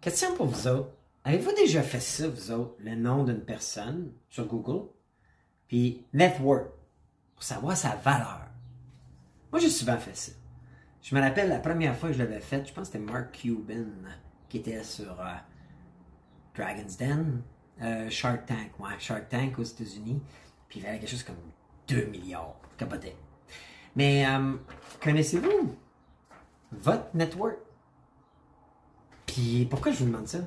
Question pour vous autres. Avez-vous déjà fait ça, vous autres, le nom d'une personne sur Google? Puis network, pour savoir sa valeur. Moi, j'ai souvent fait ça. Je me rappelle la première fois que je l'avais fait, je pense que c'était Mark Cuban qui était sur euh, Dragon's Den, euh, Shark Tank, ouais, Shark Tank aux États-Unis. Puis il valait quelque chose comme 2 milliards. Capoté. Mais euh, connaissez-vous votre network? Puis pourquoi je vous demande ça?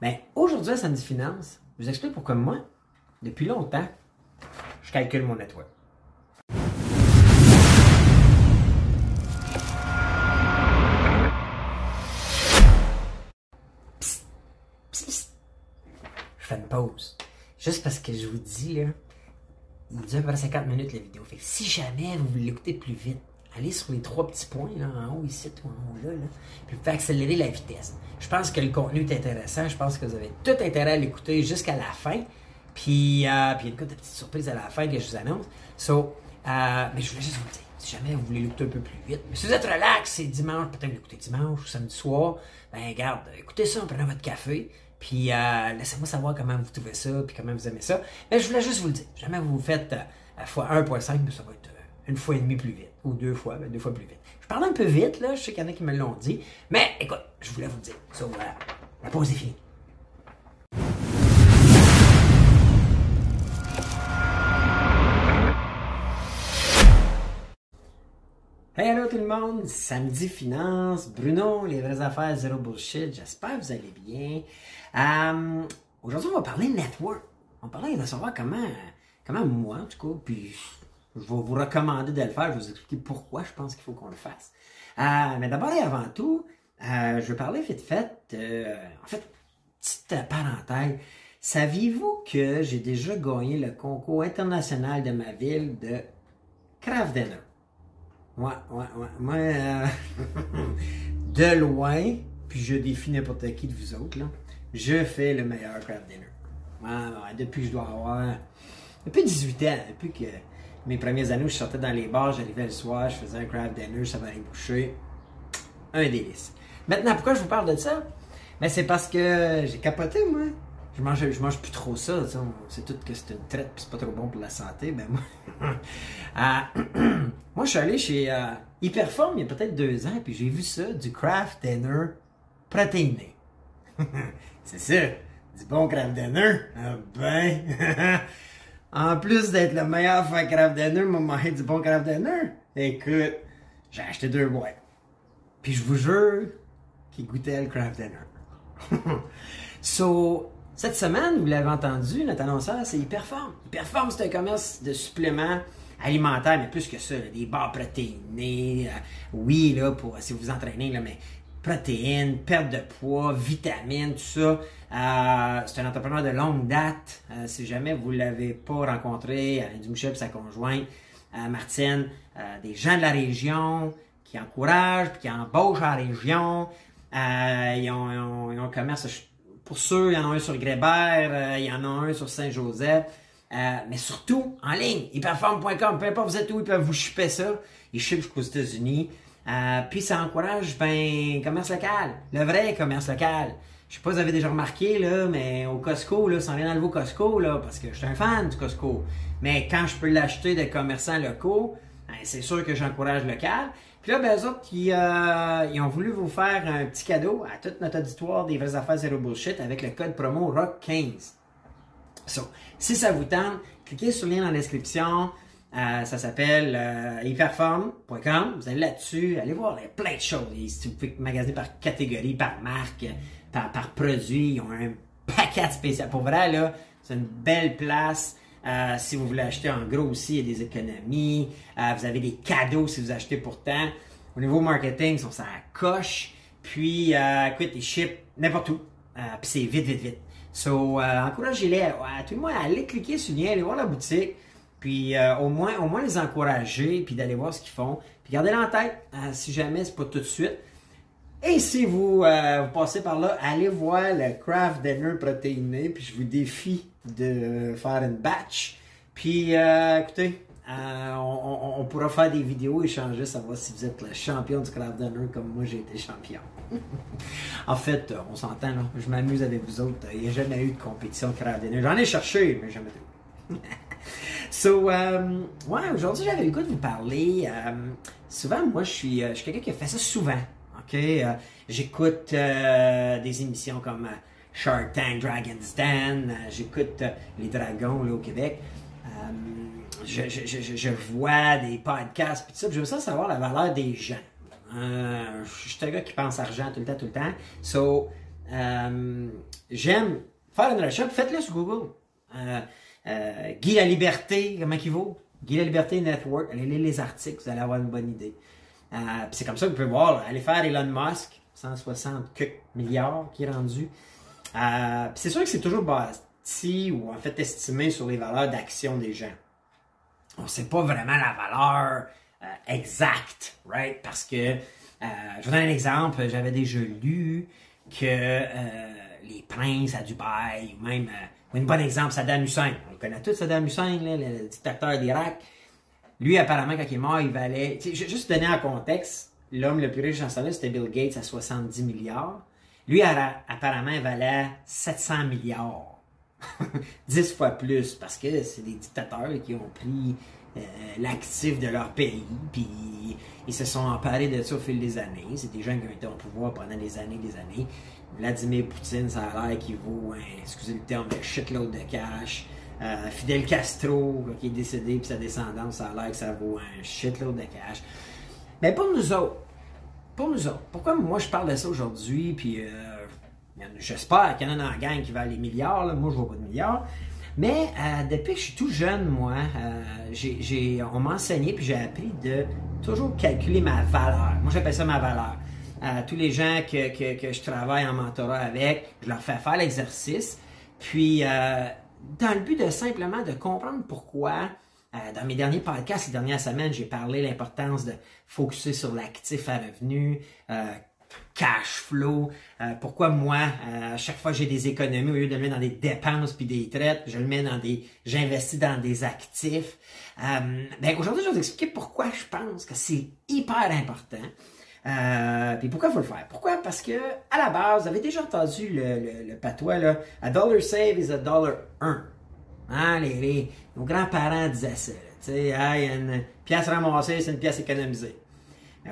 Ben, aujourd'hui à Sandy Finance, je vous explique pourquoi moi, depuis longtemps, je calcule mon psst. Je fais une pause. Juste parce que je vous dis, là, il dure à peu près 50 minutes la vidéo. Fait que si jamais vous voulez l'écouter plus vite, allez sur les trois petits points, là, en haut ici, ou en haut là, là, puis vous faites accélérer la vitesse. Je pense que le contenu est intéressant. Je pense que vous avez tout intérêt à l'écouter jusqu'à la fin. Puis, euh, puis il y a une petites surprises à la fin que je vous annonce. So, euh, mais je voulais juste vous le dire. Si jamais vous voulez l'écouter un peu plus vite, mais si vous êtes relax, c'est dimanche, peut-être l'écouter dimanche ou samedi soir, ben garde, écoutez ça en prenant votre café. Puis euh, laissez-moi savoir comment vous trouvez ça, puis comment vous aimez ça. Mais je voulais juste vous le dire. Jamais vous faites à fois 1.5, ça va être une fois et demie plus vite. Ou deux fois, ben deux fois plus vite. Je parle un peu vite, là. Je sais qu'il y en a qui me l'ont dit. Mais écoute, je voulais vous le dire. So, voilà. La pause est finie. Hey, hello tout le monde, samedi finance, Bruno, les vraies affaires, zéro bullshit, j'espère que vous allez bien. Euh, Aujourd'hui, on va parler network. On va parler de savoir comment, comment moi, en tout cas, puis je vais vous recommander de le faire, je vais vous expliquer pourquoi je pense qu'il faut qu'on le fasse. Euh, mais d'abord et avant tout, euh, je vais parler vite fait, en fait, petite parenthèse. Saviez-vous que j'ai déjà gagné le concours international de ma ville de craft dinner? Ouais, ouais, ouais. Moi, euh, de loin, puis je défie n'importe qui de vous autres, là, je fais le meilleur craft dinner. Ouais, ouais, depuis que je dois avoir. Depuis 18 ans, depuis que mes premières années où je sortais dans les bars, j'arrivais le soir, je faisais un craft dinner, ça m'allait boucher. Un délice. Maintenant, pourquoi je vous parle de ça? Mais c'est parce que j'ai capoté, moi. Je mange, je mange plus trop ça. C'est tout que c'est une traite puis c'est pas trop bon pour la santé. Ben moi, euh, moi je suis allé chez euh, Hyperform il y a peut-être deux ans, puis j'ai vu ça, du craft dinner protéiné. c'est ça, du bon craft dinner. Ah ben, en plus d'être le meilleur faire craft dinner, m'a mangé du bon craft dinner. Écoute, j'ai acheté deux boîtes. Puis je vous jure qu'il goûtait le craft dinner. so, cette semaine, vous l'avez entendu, notre annonceur, c'est Hyperform. Hyperform, c'est un commerce de suppléments alimentaires, mais plus que ça, des barres protéinées. euh, oui, là, pour si vous vous entraînez, là, mais protéines, perte de poids, vitamines, tout ça. Euh, c'est un entrepreneur de longue date. Euh, si jamais vous ne l'avez pas rencontré, Alain et sa conjointe, euh, Martine, euh, des gens de la région qui encouragent, puis qui embauchent en région. Euh, ils, ont, ils ont- ils ont un commerce, pour ceux, il y en a un sur Grébert, euh, il y en a un sur Saint-Joseph. Mais surtout, en ligne, hyperform.com, peu importe vous êtes où, ils peuvent vous shipper ça. Ils shippent jusqu'aux États-Unis. Euh, puis ça encourage, ben, commerce local. Le vrai commerce local. Je sais pas si vous avez déjà remarqué, là, mais au Costco, là, sans rien enlever au Costco, là, parce que je suis un fan du Costco. Mais quand je peux l'acheter de commerçants locaux, ben, c'est sûr que j'encourage local. Puis là, ben, eux autres, ils, euh, ils ont voulu vous faire un petit cadeau à toute notre auditoire des vraies affaires zéro bullshit avec le code promo ROCK15. So, si ça vous tente, cliquez sur le lien dans la description. Euh, ça s'appelle euh. Vous allez là-dessus, allez voir, il y a plein de choses. Si vous pouvez magasiner par catégorie, par marque, par, par produit. Ils ont un paquet spécial. Pour vrai, là, c'est une belle place. Euh, si vous voulez acheter en gros aussi, il y a des économies. Euh, vous avez des cadeaux si vous achetez pourtant. Au niveau marketing, ils sont ça coche. Puis, euh, écoute, ils ship n'importe où. Puis c'est vite, vite, vite. So, encouragez-les à, à tout le monde à aller cliquer sur le lien, aller voir la boutique. Puis euh, au moins, au moins les encourager, puis d'aller voir ce qu'ils font. Puis gardez-les en tête, euh, si jamais c'est pas tout de suite. Et si vous, euh, passez par là, allez voir le Craft Dinner protéiné, puis je vous défie de faire une batch. Puis euh, écoutez, on, pourra faire des vidéos, échanger, savoir si vous êtes le champion du Craft Dinner comme moi j'ai été champion. En fait, on s'entend, là. Je m'amuse avec vous autres. Il n'y a jamais eu de compétition crowd dinner. J'en ai cherché, mais jamais eu. so, euh, ouais, aujourd'hui, j'avais le goût de vous parler. Euh, souvent, moi, je suis, je suis quelqu'un qui a fait ça souvent. OK? J'écoute des émissions comme Shark Tank, Dragon's Den. J'écoute Les Dragons, là, au Québec je, je, je, vois des podcasts, puis tout ça, j'aime ça savoir la valeur des gens. Euh, je suis un gars qui pense argent tout le temps, tout le temps. So, euh, j'aime faire une recherche. Faites-le sur Google. Euh, euh, Guy la Liberté, comment il vaut? Guy la Liberté Network. Allez lire les articles, vous allez avoir une bonne idée. Euh, c'est comme ça que vous pouvez voir. allez faire Elon Musk, 160 milliards qui est rendu. Euh, c'est sûr que c'est toujours bâti ou en fait estimé sur les valeurs d'action des gens on ne sait pas vraiment la valeur euh, exacte, right? Parce que, euh, je vous donne un exemple, j'avais déjà lu que les princes à Dubaï, ou même, un bon exemple, Saddam Hussein, connaît tous Saddam Hussein, le, dictateur d'Irak, lui, apparemment, quand il est mort, il valait, juste donner un contexte, l'homme le plus riche en ce c'était Bill Gates à 70 milliards. Lui, apparemment, il valait 700 milliards. 10 fois plus, parce que c'est des dictateurs qui ont pris euh, l'actif de leur pays, puis ils se sont emparés de ça au fil des années. C'est des gens qui ont été au pouvoir pendant des années des années. Vladimir Poutine, ça a l'air qu'il vaut, excusez le terme, un shitload de cash. Euh, Fidel Castro, qui est décédé, puis sa descendance, ça a l'air que ça vaut un shitload de cash. Mais pour nous autres, pour nous autres, pourquoi moi je parle de ça aujourd'hui, puis euh, J'espère qu'il y en a dans la gang qui valent les milliards. Moi, je vois pas de milliards. Mais euh, depuis que je suis tout jeune, moi, euh, on m'a enseigné puis j'ai appris de toujours calculer ma valeur. Moi, j'appelle ça ma valeur. Euh, tous les gens que, je travaille en mentorat avec, je leur fais faire l'exercice. Puis, dans le but de simplement de comprendre pourquoi, dans mes derniers podcasts, ces dernières semaines, j'ai parlé de l'importance de focuser sur l'actif à revenu, cash flow. Euh, pourquoi moi, euh, à chaque fois que j'ai des économies, au lieu de le mettre dans des dépenses puis des traites, je le mets dans des, j'investis dans des actifs. Euh, ben aujourd'hui, je vais vous expliquer pourquoi je pense que c'est hyper important. Euh, puis pourquoi il faut le faire? Pourquoi? Parce que à la base, vous avez déjà entendu le, patois là, a dollar save is a dollar earn. Hein, les, les, nos grands-parents disaient ça. Tu sais, une pièce ramassée, c'est une pièce économisée.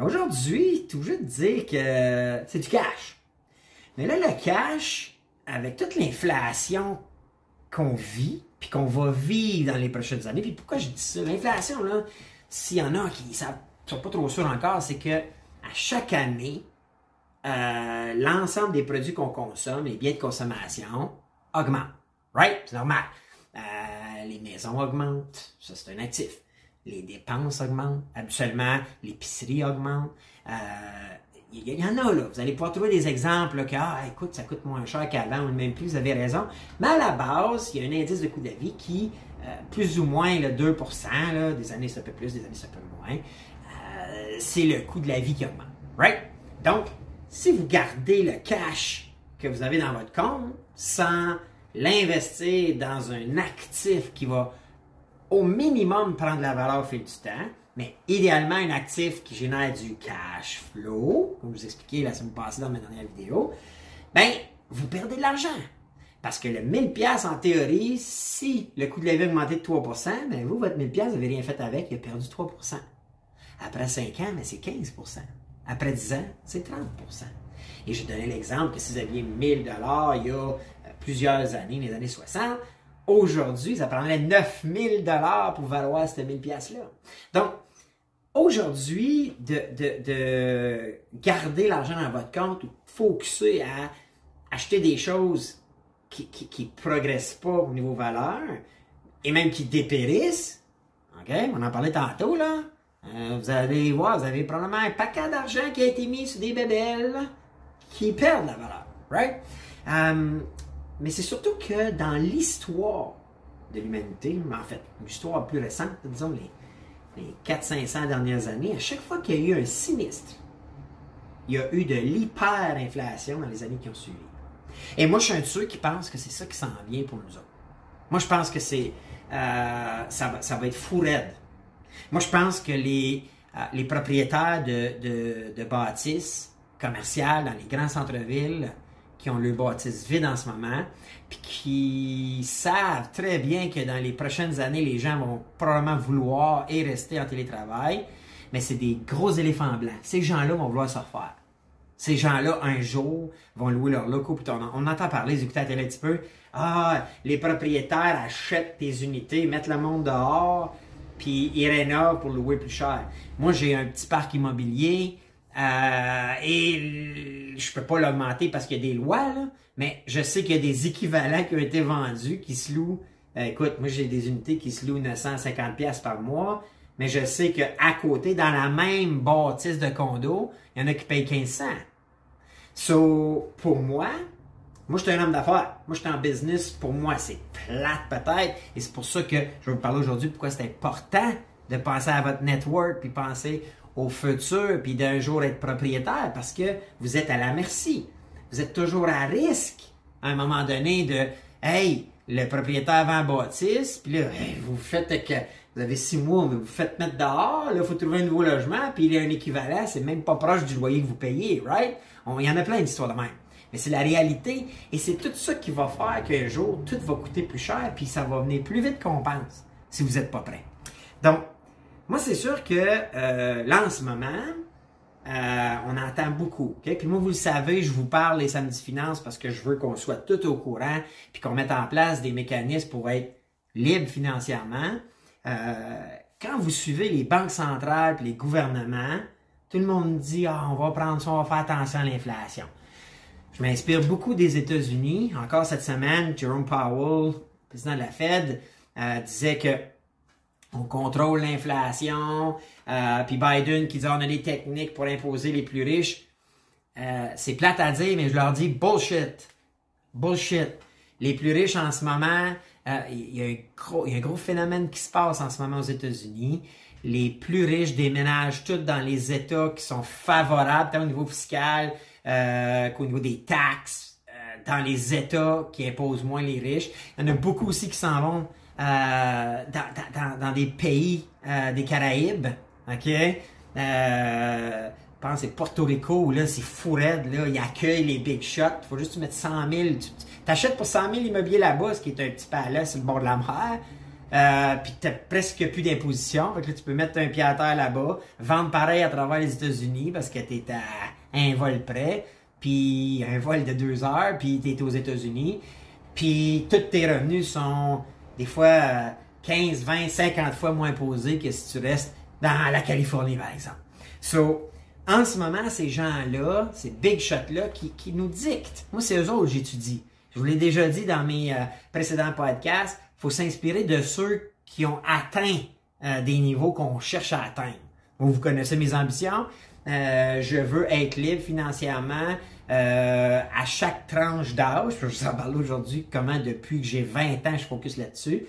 Aujourd'hui, tout juste dire que c'est du cash. Mais là, le cash, avec toute l'inflation qu'on vit, puis qu'on va vivre dans les prochaines années, puis pourquoi je dis ça? L'inflation, là, s'il y en a qui ne sont pas trop sûrs encore, c'est que à chaque année, euh, l'ensemble des produits qu'on consomme, les biens de consommation, augmentent. Right? C'est normal. Euh, les maisons augmentent. Ça, c'est un actif les dépenses augmentent. Habituellement, l'épicerie augmente. Il euh, y, en a là. Vous allez pouvoir trouver des exemples que, ah, écoute, ça coûte moins cher qu'avant ou même plus, vous avez raison. Mais à la base, il y a un indice de coût de la vie qui, plus ou moins le 2 là, des années ça peut plus, des années ça peut moins, c'est le coût de la vie qui augmente. Right? Donc, si vous gardez le cash que vous avez dans votre compte sans l'investir dans un actif qui va au minimum prendre la valeur au fil du temps, mais idéalement un actif qui génère du cash flow, comme je vous expliqué la semaine passée dans ma dernière vidéo, ben, vous perdez de l'argent. Parce que le 1000 pièces en théorie, si le coût de la vie a augmenté de 3% ben vous, votre 1000 pièces vous n'avez rien fait avec, il a perdu 3 Après 5 ans, mais c'est 15% Après 10 ans, c'est 30% Et je donnais l'exemple que si vous aviez 1000 dollars il y a euh, plusieurs années, les années 60, Aujourd'hui, ça prendrait 9000 dollars pour valoir cette 1000 pièces-là. Donc, aujourd'hui, de, garder l'argent dans votre compte ou focuser à acheter des choses qui ne progressent pas au niveau valeur et même qui dépérissent, OK? On en parlait tantôt, là. Euh, vous allez voir, vous avez probablement un paquet d'argent qui a été mis sur des bébelles qui perdent la valeur, right? Euh, mais c'est surtout que dans l'histoire de l'humanité, en fait, l'histoire plus récente, disons les, les 400-500 dernières années, à chaque fois qu'il y a eu un sinistre, il y a eu de l'hyperinflation dans les années qui ont suivi. Et moi, je suis un de ceux qui pensent que c'est ça qui s'en vient pour nous autres. Moi, je pense que c'est euh, ça, va, ça va être fou raide. Moi, je pense que les, euh, les propriétaires de, de, bâtisses commerciales dans les grands centres-villes qui ont le bâtisse vide en ce moment, puis qui savent très bien que dans les prochaines années, les gens vont probablement vouloir et rester en télétravail, mais c'est des gros éléphants blancs. Ces gens-là vont vouloir se refaire. Ces gens-là, un jour, vont louer leurs locaux. On, entend parler, vous écoutez un petit peu, ah, les propriétaires achètent tes unités, mettent le monde dehors, puis ils rénovent pour louer plus cher. Moi, j'ai un petit parc immobilier, euh, et je peux pas l'augmenter parce qu'il y a des lois, mais je sais qu'il y a des équivalents qui ont été vendus qui se louent. Euh, écoute, moi j'ai des unités qui se louent 950 pièces par mois, mais je sais qu'à côté, dans la même bâtisse de condo, il y en a qui payent 1500. So, pour moi, moi, je suis un homme d'affaires. Moi, je suis en business. Pour moi, c'est plate peut-être. Et c'est pour ça que je vais vous parler aujourd'hui pourquoi c'est important de penser à votre network puis penser au futur puis d'un jour être propriétaire parce que vous êtes à la merci. Vous êtes toujours à risque à un moment donné de Hey, le propriétaire vend bâtisse, puis là, vous faites que vous avez six mois, mais vous faites mettre dehors, là, il faut trouver un nouveau logement, puis il y a un équivalent, c'est même pas proche du loyer que vous payez, right? Il y en a plein d'histoires de même. Mais c'est la réalité, et c'est tout ça qui va faire qu'un jour, tout va coûter plus cher, puis ça va venir plus vite qu'on pense, si vous n'êtes pas prêt. Donc, moi, c'est sûr que euh, là, en ce moment, euh, on entend beaucoup. Puis moi, vous le savez, je vous parle les samedis finances parce que je veux qu'on soit tout au courant puis qu'on mette en place des mécanismes pour être libre financièrement. Euh, quand vous suivez les banques centrales et les gouvernements, tout le monde dit ah, on va prendre ça, on va faire attention à l'inflation. Je m'inspire beaucoup des États-Unis. Encore cette semaine, Jerome Powell, président de la Fed, disait que on contrôle l'inflation, euh, puis Biden qui dit on a des techniques pour imposer les plus riches. Euh, c'est plate à dire, mais je leur dis bullshit. Bullshit. Les plus riches en ce moment, euh, il y, a un gros phénomène qui se passe en ce moment aux États-Unis. Les plus riches déménagent tous dans les États qui sont favorables, au niveau fiscal qu'au niveau des taxes, dans les États qui imposent moins les riches. Il y en a beaucoup aussi qui s'en vont euh, dans, des pays euh, des Caraïbes, OK? Euh, je pense que c'est Porto Rico, là, c'est fou raide, là, ils accueillent les big shots. Faut juste mettre 100 000. Tu achètes pour 100 000 immobiliers là-bas, ce qui est un petit palais sur le bord de la mer. Euh, puis t'as presque plus d'imposition. Fait que tu peux mettre un pied à terre là-bas, vendre pareil à travers les États-Unis parce que t'es à un vol près, puis un vol de deux heures, puis t'es aux États-Unis. Puis tous tes revenus sont des fois 15, 20, 50 fois moins posé que si tu restes dans la Californie, par exemple. So, en ce moment, ces gens-là, ces big shots-là, qui, nous dictent. Moi, c'est eux autres que j'étudie. Je vous l'ai déjà dit dans mes euh, précédents podcasts, il faut s'inspirer de ceux qui ont atteint euh, des niveaux qu'on cherche à atteindre. Vous, vous connaissez mes ambitions? Euh, je veux être libre financièrement euh, à chaque tranche d'âge. Je vous en parle aujourd'hui comment depuis que j'ai 20 ans, je focus là-dessus.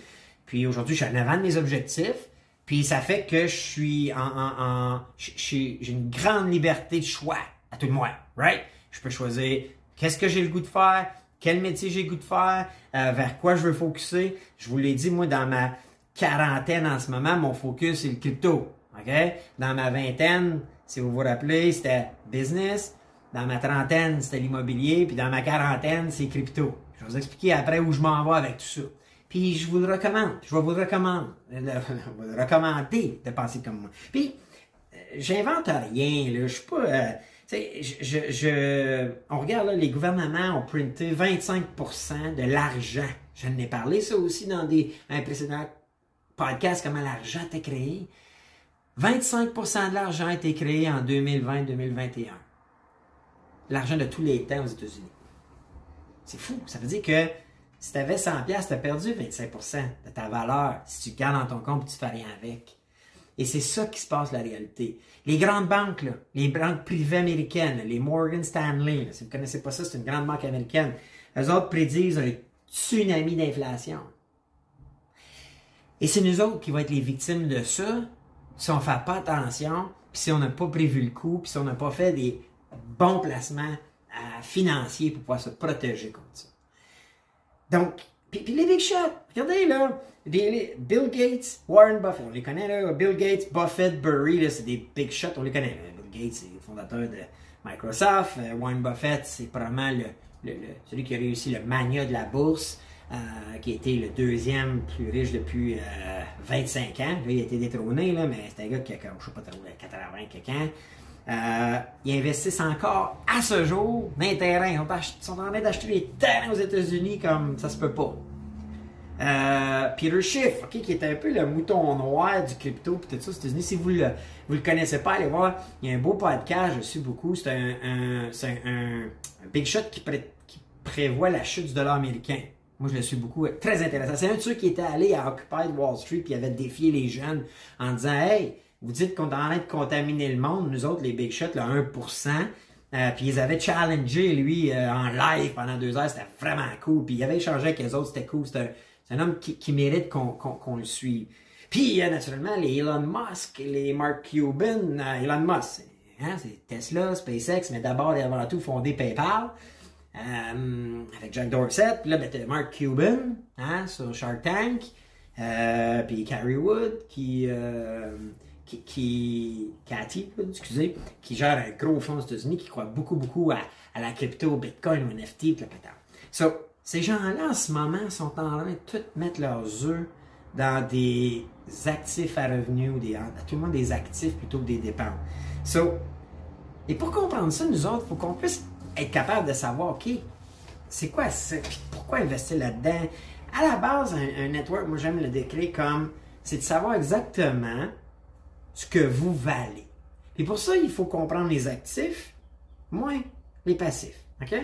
Puis aujourd'hui, je suis en avant de mes objectifs. Puis ça fait que je suis en, en, j'ai une grande liberté de choix à tout le monde, right? Je peux choisir qu'est-ce que j'ai le goût de faire, quel métier j'ai le goût de faire, euh, vers quoi je veux focuser. Je vous l'ai dit, moi, dans ma quarantaine en ce moment, mon focus, c'est le crypto. OK? Dans ma vingtaine, si vous vous rappelez, c'était business. Dans ma trentaine, c'était l'immobilier. Puis dans ma quarantaine, c'est crypto. Je vais vous expliquer après où je m'en vais avec tout ça. Puis je vous le recommande. Je vais vous le recommander, le recommander de penser comme moi. Puis, euh, j'invente rien. Là. Je suis pas... Euh, je, je, on regarde là, les gouvernements ont printé 25% de l'argent. Je n'ai parlé ça aussi dans des un précédent podcast comment l'argent était créé. 25% de l'argent a été créé en 2020-2021. L'argent de tous les temps aux États-Unis. C'est fou. Ça veut dire que si tu avais 100$, tu as perdu 25% de ta valeur si tu gardes dans ton compte et tu fais rien avec. Et c'est ça qui se passe la réalité. Les grandes banques, les banques privées américaines, les Morgan Stanley, si vous ne connaissez pas ça, c'est une grande banque américaine, eux autres prédisent un tsunami d'inflation. Et c'est nous autres qui vont être les victimes de ça si on fait pas attention, puis si on n'a pas prévu le coup, puis si on n'a pas fait des bons placements euh, financiers pour pouvoir se protéger contre ça. Donc, puis, les big shots, regardez là, Bill Gates, Warren Buffett, on les connaît là, Bill Gates, Buffett, Burry, c'est des big shots, on les connaît. Bill Gates, c'est le fondateur de Microsoft. Euh, Warren Buffett, c'est probablement le, celui qui a réussi le mania de la bourse. Euh, qui été le deuxième plus riche depuis 25 ans. Lui, il a été détrôné, là, mais c'est un gars qui a, je sais pas, 80 quelques ans. Euh, ils investissent encore à ce jour dans les terrains. Ils sont en train d'acheter des terrains aux États-Unis comme ça se peut pas. Euh, Peter Schiff, qui est un peu le mouton noir du crypto et tout ça aux États-Unis. Si vous le, vous le connaissez pas, allez voir. Il y a un beau podcast, je suis beaucoup. C'est un, un, big shot qui, prévoit la chute du dollar américain. Moi, je le suis beaucoup. Très intéressant. C'est un de ceux qui était allé à Occupy Wall Street et avait défié les jeunes en disant Hey, vous dites qu'on est en train de contaminer le monde, nous autres, les Big Shots, le 1%. Euh, puis ils avaient challengé, lui, euh, en live pendant deux heures. C'était vraiment cool. Puis il avait échangé avec les autres. C'était cool. C'est un, homme qui, mérite qu'on le suive. Puis, euh, naturellement, les Elon Musk, les Mark Cuban. Elon Musk, hein, c'est Tesla, SpaceX, mais d'abord et avant tout fondé PayPal. Avec Jack Dorsett. Puis là, ben, Mark Cuban hein, sur Shark Tank. puis Carrie Wood qui qui, Cathy, excusez, qui gère un gros fonds aux États-Unis, qui croit beaucoup, beaucoup à, la crypto, Bitcoin ou NFT, le pétard. So, ces gens-là, en ce moment, sont en train de tout mettre leurs œufs dans des actifs à revenus, des, à des actifs plutôt que des dépenses. So, et pour comprendre ça, nous autres, il faut qu'on puisse être capable de savoir, OK, c'est quoi ça, pourquoi investir là-dedans? À la base, un, network, moi j'aime le décrire comme, c'est de savoir exactement ce que vous valez. Et pour ça, il faut comprendre les actifs moins les passifs. OK?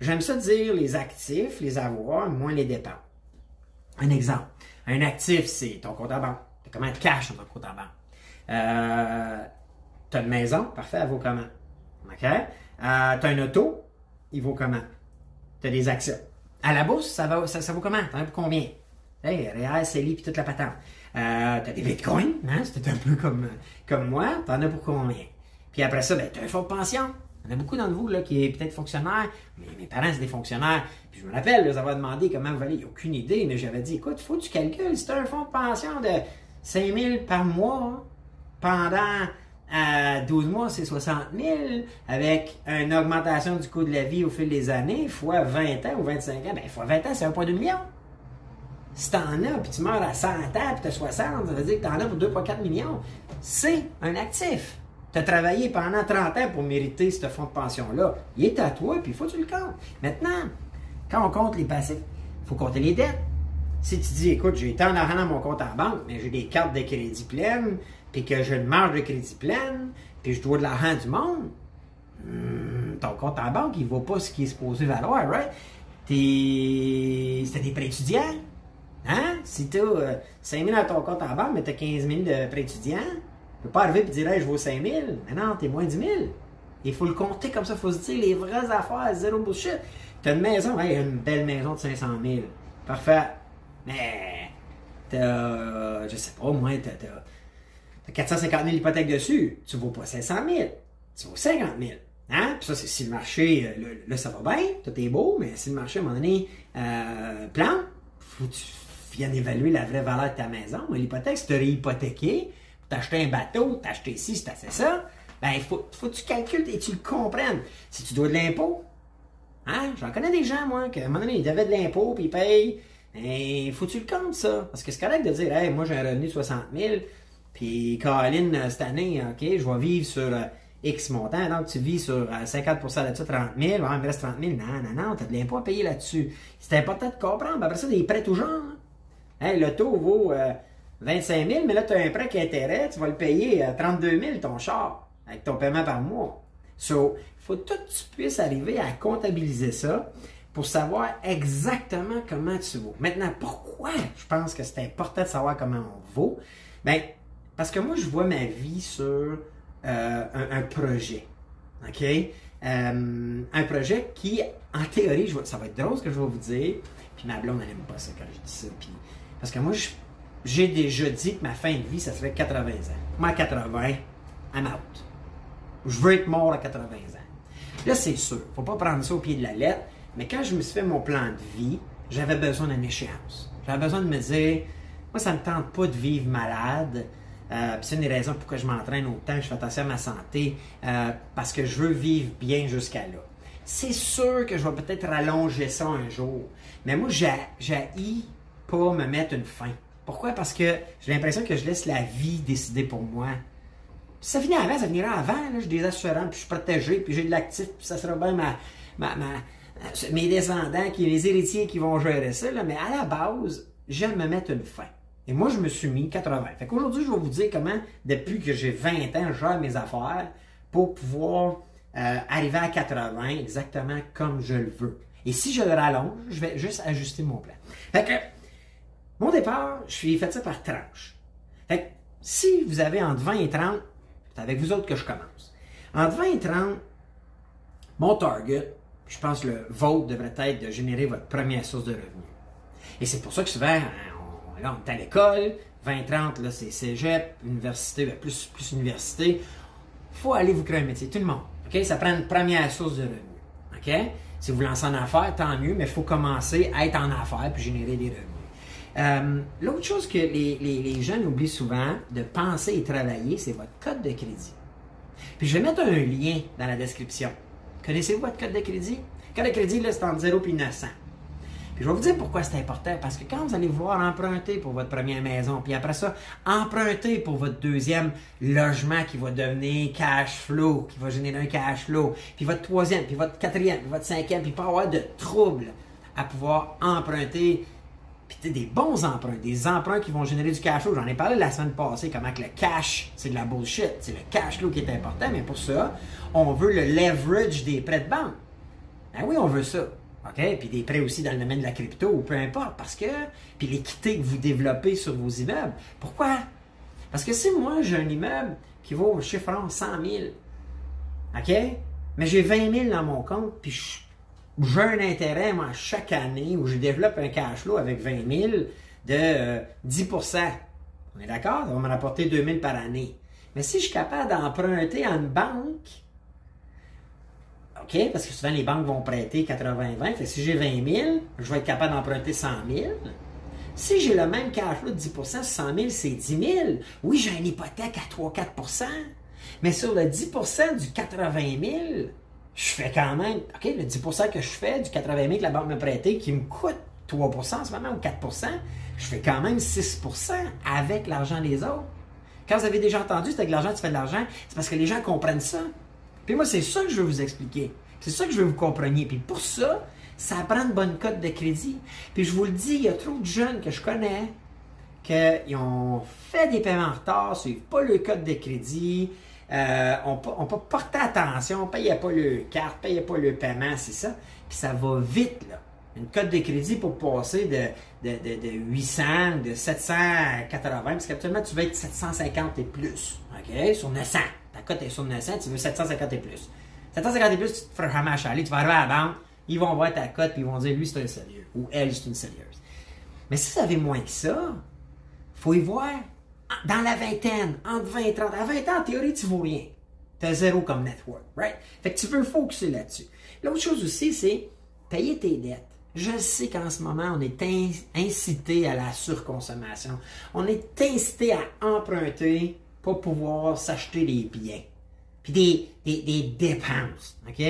J'aime ça dire les actifs, les avoirs, moins les dépenses. Un exemple. Un actif, c'est ton compte en banque. Tu comment de cash dans ton compte en banque? Euh, tu as une maison, parfait, vaut comment? OK? Euh, tu as un auto, il vaut comment? Tu as des actions. À la bourse, ça, ça, vaut comment? T'en as pour combien? Hey, Réal, CELI, puis toute la patente. Euh, t'as des bitcoins, hein? C'était un peu comme, comme moi. T'en as pour combien? Puis après ça, ben, t'as un fonds de pension. Il y en a beaucoup d'entre vous là, qui est peut-être fonctionnaire. Mais mes parents, c'est des fonctionnaires. Puis je me rappelle, les avoir demandé comment vous valez. aucune idée, mais j'avais dit, écoute, faut que tu calcules. Si un fonds de pension de 5 000 par mois pendant 12 euh, mois, c'est 60 000, avec une augmentation du coût de la vie au fil des années, fois 20 ans ou 25 ans, ben, fois 20 ans, c'est 1,2 million. Si t'en as, puis tu meurs à 100 ans, puis t'as 60, ça veut dire que t'en as pour 2,4 millions. C'est un actif. Tu as travaillé pendant 30 ans pour mériter ce fonds de pension-là. Il est à toi, puis il faut que tu le comptes. Maintenant, quand on compte les passifs, il faut compter les dettes. Si tu dis, écoute, j'ai tant d'argent dans mon compte en banque, mais j'ai des cartes de crédit pleines, puis que j'ai une marge de crédit pleine, puis je dois de l'argent du monde, hmm, ton compte en banque, il ne vaut pas ce qui est supposé valoir, right? C'était des prêts étudiants, Hein? Si tu as 5 000 dans ton compte en banque, mais tu as 15 000 de prêt étudiant, tu peux pas arriver et dire hey, je vaux 5 000. Mais non, tu es moins 10 000. Il faut le compter comme ça, faut se dire les vraies affaires, zéro bullshit. Tu as une maison, hey, une belle maison de 500 000. Parfait. Mais t'as, je sais pas, moi, t'as, as, 450 000 hypothèques dessus. Tu vaux pas 500 000. Tu vaux 50 000. Hein? Puis ça, c'est si le marché, euh, là, ça va bien, tout est beau, mais si le marché, à un moment donné, euh, plante, faut que tu viens évaluer la vraie valeur de ta maison. Mais l'hypothèque, si tu hypothéqué, tu acheté un bateau, tu acheté ci, si fait ça, ben, faut, faut que tu calcules et tu le comprennes. Si tu dois de l'impôt, hein, j'en connais des gens, moi, qu'à un moment donné, ils devaient de l'impôt, puis ils payent. Il ben, faut que tu le comptes, ça. Parce que c'est correct de dire, hey, moi, j'ai un revenu de 60 000, puis Caroline, euh, cette année, OK, je vais vivre sur euh, X montant, donc tu vis sur 50% euh, là-dessus, 30 000, il me reste 30 000. Non, non, non, tu de l'impôt à payer là-dessus. C'est important de comprendre. Après ça, des prêts tout genre. Hein. Le taux vaut 25 euh, 000, mais là, tu as un prêt qui intérêt, tu vas le payer à 32 000 ton char, avec ton paiement par mois. So, il faut tout que tu puisses arriver à comptabiliser ça pour savoir exactement comment tu vaux. Maintenant, pourquoi je pense que c'est important de savoir comment on vaut? Bien, parce que moi, je vois ma vie sur euh, un, projet. OK? Euh, un projet qui, en théorie, ça va être drôle ce que je vais vous dire, puis ma blonde n'aime pas ça quand je dis ça. Puis parce que moi, j'ai déjà dit que ma fin de vie, ça serait 80 ans. Moi, à 80, I'm out. Je veux être mort à 80 ans. Là, c'est sûr, faut pas prendre ça au pied de la lettre, mais quand je me suis fait mon plan de vie, j'avais besoin d'une échéance. J'avais besoin de me dire, moi, ça me tente pas de vivre malade. Euh, c'est une des raisons pourquoi je m'entraîne autant, je fais attention à ma santé, euh, parce que je veux vivre bien jusqu'à là. C'est sûr que je vais peut-être rallonger ça un jour, mais moi, j'ai pas me mettre une fin. Pourquoi? Parce que j'ai l'impression que je laisse la vie décider pour moi. ça finit avant, ça finira avant. Là. J'ai des assurances, puis je suis protégé, puis j'ai de l'actif, puis ça sera bien ma, mes descendants, qui, les héritiers qui vont gérer ça. Mais à la base, j'aime me mettre une fin. Et moi, je me suis mis 80. Fait qu'aujourd'hui, je vais vous dire comment, depuis que j'ai 20 ans, je gère mes affaires pour pouvoir euh, arriver à 80 exactement comme je le veux. Et si je le rallonge, je vais juste ajuster mon plan. Fait que, mon départ, je suis fait ça par tranche. Fait que, si vous avez entre 20 et 30, c'est avec vous autres que je commence. Entre 20 et 30, mon target, je pense que le vôtre devrait être de générer votre première source de revenus. Et c'est pour ça que souvent, là, on est à l'école, 20-30, là, c'est cégep, université, ben, plus, plus université. faut aller vous créer un métier, tout le monde. OK? Ça prend une première source de revenus. OK? Si vous lancez en affaires, tant mieux, mais il faut commencer à être en affaires puis générer des revenus. Euh, l'autre chose que les, les, jeunes oublient souvent de penser et travailler, c'est votre code de crédit. Puis je vais mettre un lien dans la description. Connaissez-vous votre code de crédit? Le code de crédit, là, c'est entre 0 et 900 je vais vous dire pourquoi c'est important. Parce que quand vous allez voir emprunter pour votre première maison, puis après ça, emprunter pour votre deuxième logement qui va devenir cash flow, qui va générer un cash flow, puis votre troisième, puis votre quatrième, puis votre cinquième, puis pas avoir de troubles à pouvoir emprunter puis des bons emprunts, des emprunts qui vont générer du cash flow. J'en ai parlé la semaine passée, comment que le cash, c'est de la bullshit. C'est le cash flow qui est important, mais pour ça, on veut le leverage des prêts de banque. Ben oui, on veut ça. OK? Puis des prêts aussi dans le domaine de la crypto, ou peu importe, parce que. Puis l'équité que vous développez sur vos immeubles. Pourquoi? Parce que si moi, j'ai un immeuble qui vaut, chiffrant 100 000, OK? Mais j'ai 20 000 dans mon compte, puis j'ai un intérêt, moi, chaque année, où je développe un cash flow avec 20 000 de 10% euh, On est d'accord? Ça va me rapporter 2 000 par année. Mais si je suis capable d'emprunter à une banque OK? Parce que souvent, les banques vont prêter 80-20. Fait si j'ai 20 000, je vais être capable d'emprunter 100 000. Si j'ai le même cash flow de 10% 100 000, c'est 10 000. Oui, j'ai une hypothèque à 3-4% Mais sur le 10% du 80 000, je fais quand même, OK, le 10% que je fais du 80 000 que la banque m'a prêté, qui me coûte 3 en ce moment ou 4% je fais quand même 6% avec l'argent des autres. Quand vous avez déjà entendu, c'est avec l'argent tu fais de l'argent, c'est parce que les gens comprennent ça. Puis moi, c'est ça que je veux vous expliquer. C'est ça que je veux vous compreniez. Puis pour ça, ça prend une bonne cote de crédit. Puis je vous le dis, il y a trop de jeunes que je connais qui ont fait des paiements en retard, ne suivent pas le code de crédit, euh, on n'a pas porté attention, ne payaient pas le carte, ne payaient pas le paiement, c'est ça. Puis ça va vite, là. Une cote de crédit pour passer de, de, de, de 800, de 780, parce qu'actuellement, tu veux être 750 et plus, OK, sur 900 ta cote est sur 900, tu veux 750 et plus. 750 et plus, tu te feras jamais tu vas arriver à la banque, ils vont voir ta cote, puis ils vont dire, lui, c'est un sérieux, ou elle, c'est une sérieuse. Mais si vous avez moins que ça, faut y voir dans la vingtaine, entre 20 et 30. À 20 ans, en théorie, tu ne vaux rien. Tu as zéro comme network, right? Fait que tu veux focuser là-dessus. L'autre chose aussi, c'est payer tes dettes. Je sais qu'en ce moment, on est incité à la surconsommation. On est incité à emprunter pour pouvoir s'acheter des biens. Puis des, dépenses. OK?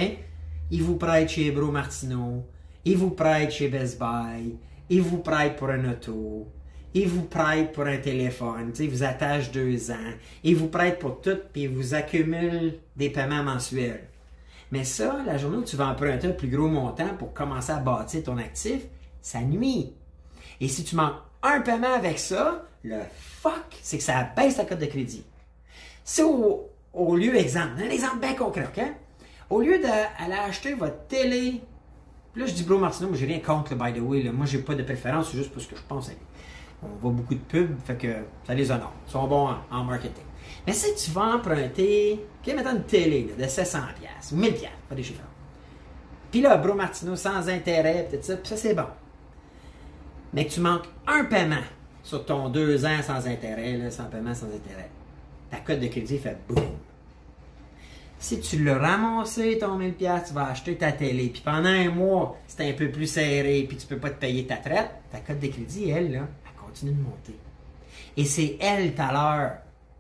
Ils vous prêtent chez Bro Martineau. Ils vous prêtent chez Best Buy. Ils vous prêtent pour un auto. Ils vous prêtent pour un téléphone. Ils vous attachent deux ans. Ils vous prêtent pour tout, puis ils vous accumulent des paiements mensuels. Mais ça, la journée où tu vas emprunter un plus gros montant pour commencer à bâtir ton actif, ça nuit. Et si tu manques un paiement avec ça, le fuck, c'est que ça baisse ta cote de crédit. C'est au, lieu, exemple, un exemple bien concret, OK? Au lieu d'aller acheter votre télé, là je dis Bro Martino, mais j'ai rien contre, by the way, là. moi j'ai pas de préférence, c'est juste parce que je pense à On voit beaucoup de pubs, fait que ça les honore. Ils sont bons en, marketing. Mais si tu vas emprunter, OK, maintenant une télé de 700$, ou 1000$, pas des chiffres. Puis là, Bro Martino sans intérêt, peut-être ça, puis ça c'est bon. Mais que tu manques un paiement sur ton deux ans sans intérêt, sans paiement sans intérêt, ta cote de crédit fait boum. Si tu l'as ramassé, ton 1000$, tu vas acheter ta télé. Puis pendant un mois, c'est un peu plus serré, puis tu peux pas te payer ta traite, ta cote de crédit, elle, elle continue de monter. Et c'est elle, tout à l'heure,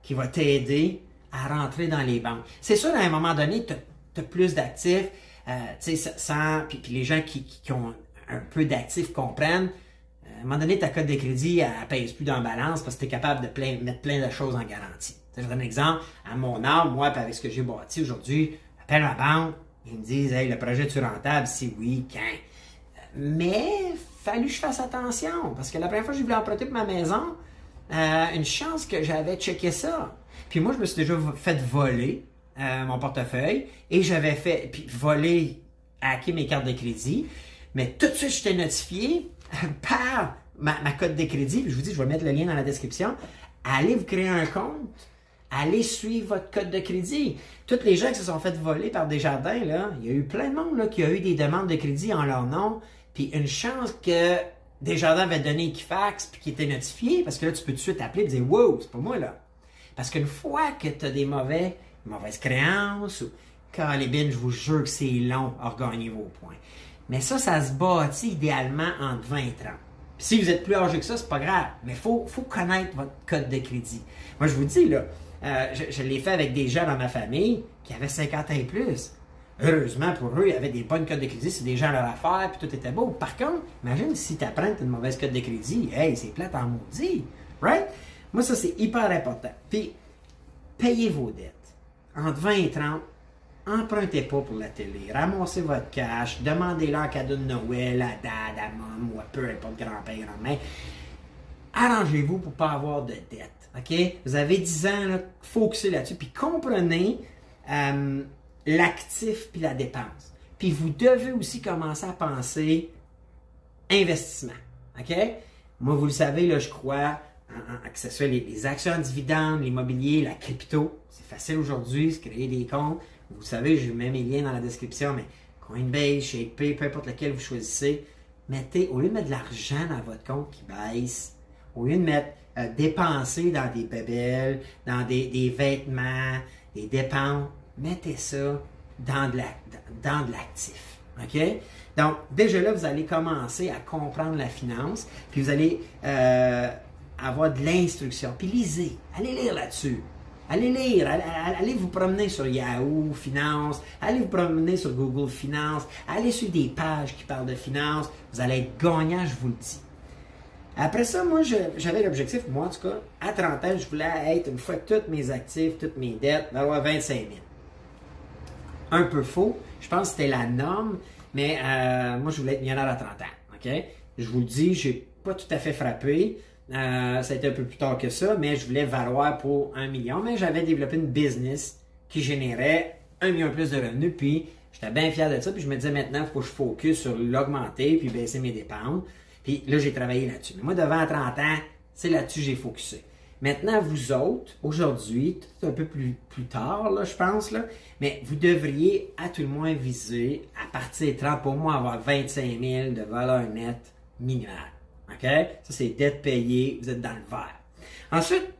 qui va t'aider à rentrer dans les banques. C'est sûr, à un moment donné, tu as, plus d'actifs, euh, tu sais, sans, puis, les gens qui, ont un peu d'actifs comprennent, un moment donné, ta cote de crédit, elle, pèse plus dans la balance parce que tu es capable de mettre plein de choses en garantie. je donne un exemple. À mon âme, moi, avec ce que j'ai bâti aujourd'hui, j'appelle ma banque, ils me disent, hey, le projet est rentable? Si oui, quand? Mais, fallu que je fasse attention parce que la première fois que j'ai voulu emprunter pour ma maison, euh, une chance que j'avais checké ça. Puis moi, je me suis déjà fait voler euh, mon portefeuille et j'avais fait, voler, hacker mes cartes de crédit. Mais tout de suite, j'étais notifié par ma, ma code de crédit. je vous dis, je vais mettre le lien dans la description. Allez vous créer un compte. Allez suivre votre code de crédit. Toutes les gens qui se sont fait voler par des jardins, là, il y a eu plein de monde qui a eu des demandes de crédit en leur nom. Puis une chance que Desjardins avait donné Equifax puis qui était notifié, parce que là, tu peux tout de suite appeler et dire Wow, c'est pas moi là. Parce qu'une fois que tu as des mauvais, mauvaises créances ou Calibine, je vous jure que c'est long à regagner vos points. Mais ça, ça se bâtit idéalement entre 20 et 30. si vous êtes plus âgé que ça, c'est pas grave. Mais il faut, faut connaître votre code de crédit. Moi, je vous dis, là, euh, je, l'ai fait avec des gens dans ma famille qui avaient 50 ans et plus. Heureusement pour eux, il y avait des bonnes codes de crédit, c'est des gens à leur affaire, puis tout était beau. Par contre, imagine si tu apprends une mauvaise code de crédit, hey, c'est plate en maudit, right? Moi, ça, c'est hyper important. Puis, payez vos dettes. Entre 20 et 30, empruntez pas pour la télé. Ramassez votre cash, demandez-leur un cadeau de Noël à dad, à maman ou à peu importe grand-père, grand-mère. Arrangez-vous pour ne pas avoir de dettes. OK? Vous avez 10 ans, là, focussez là-dessus. Puis comprenez euh, l'actif puis la dépense. Puis vous devez aussi commencer à penser investissement. OK? Moi, vous le savez, là, je crois que ce soit les, actions en dividendes, l'immobilier, la crypto. C'est facile aujourd'hui, se créer des comptes. Vous savez, je mets mes liens dans la description, mais Coinbase, ShakePay, peu importe lequel vous choisissez, mettez, au lieu de mettre de l'argent dans votre compte qui baisse, au lieu de mettre euh, dépenser dans des bébelles, dans des, des vêtements, des dépenses, mettez ça dans de l'actif. OK? Donc, déjà là, vous allez commencer à comprendre la finance, puis vous allez euh, avoir de l'instruction. Puis lisez, allez lire là-dessus. Allez lire, allez, vous promener sur Yahoo Finance, allez vous promener sur Google Finance, allez sur des pages qui parlent de finance. Vous allez être gagnant, je vous le dis. Après ça, moi, j'avais l'objectif, moi en tout cas, à 30 ans, je voulais être, une fois tous mes actifs, toutes mes dettes, d'avoir 25 000 un peu faux. Je pense que c'était la norme, mais euh, moi, je voulais être millionnaire à 30 ans. Je vous le dis, j'ai pas tout à fait frappé. Euh, ça a été un peu plus tard que ça, mais je voulais valoir pour un million. Mais j'avais développé une business qui générait un million plus de revenus. Puis j'étais bien fier de ça. Puis je me disais maintenant, il faut que je focus sur l'augmenter puis baisser mes dépenses. Puis là, j'ai travaillé là-dessus. Mais moi, devant 30 ans, c'est là-dessus que j'ai focusé. Maintenant, vous autres, aujourd'hui, tout un peu plus, plus tard, là, je pense, là, mais vous devriez à tout le moins viser, à partir de 30, pour moi, avoir 25 000 de valeur nette minimale. OK? Ça, c'est dette payée, vous êtes dans le vert. Ensuite,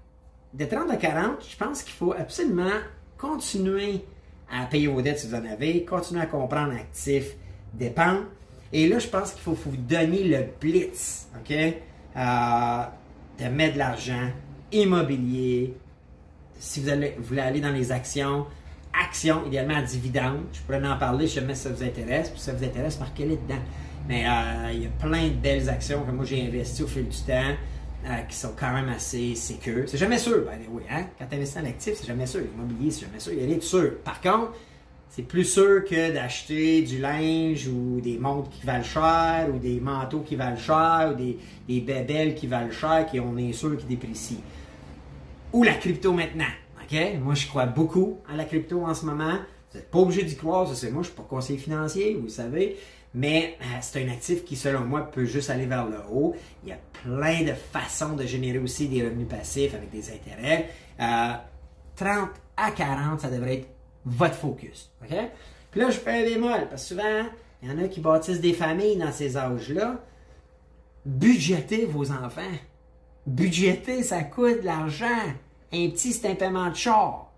de 30 à 40, je pense qu'il faut absolument continuer à payer vos dettes si vous en avez, continuer à comprendre actifs, dépenses. Et là, je pense qu'il faut, vous donner le blitz, OK? Euh, de mettre de l'argent immobilier, si vous, voulez aller dans les actions, actions, idéalement à dividendes, je pourrais en parler si jamais ça vous intéresse. si ça vous intéresse, marquez-les dedans. Mais euh, il y a plein de belles actions que moi j'ai investies au fil du temps euh, qui sont quand même assez sécures. C'est jamais sûr, the way. Hein? Quand tu investis en actif, c'est jamais sûr. L'immobilier, c'est jamais sûr. Il y a des sûr. Par contre, c'est plus sûr que d'acheter du linge ou des montres qui valent cher ou des manteaux qui valent cher ou des, des bébelles qui valent cher qui on est sûr qui déprécient ou la crypto maintenant. OK? Moi, je crois beaucoup à la crypto en ce moment. Vous n'êtes pas obligé d'y croire, ça c'est moi, je suis pas conseiller financier, vous savez. Mais euh, c'est un actif qui, selon moi, peut juste aller vers le haut. Il y a plein de façons de générer aussi des revenus passifs avec des intérêts. 30 euh, à 40, ça devrait être votre focus. OK? Puis là, je fais un bémol, parce que souvent, il y en a qui bâtissent des familles dans ces âges-là. Budgétez vos enfants. Budgéter, ça coûte de l'argent. Un petit, c'est un paiement de char.